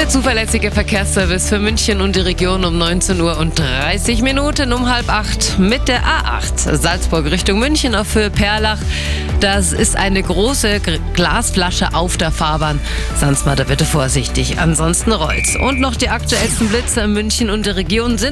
Der zuverlässige Verkehrsservice für München und die Region um 19 Uhr und 30 Minuten um halb acht mit der A8 Salzburg Richtung München auf Höhe Perlach. Das ist eine große Glasflasche auf der Fahrbahn. Sonst mal da bitte vorsichtig, ansonsten rollt's. Und noch die aktuellsten Blitze in München und der Region sind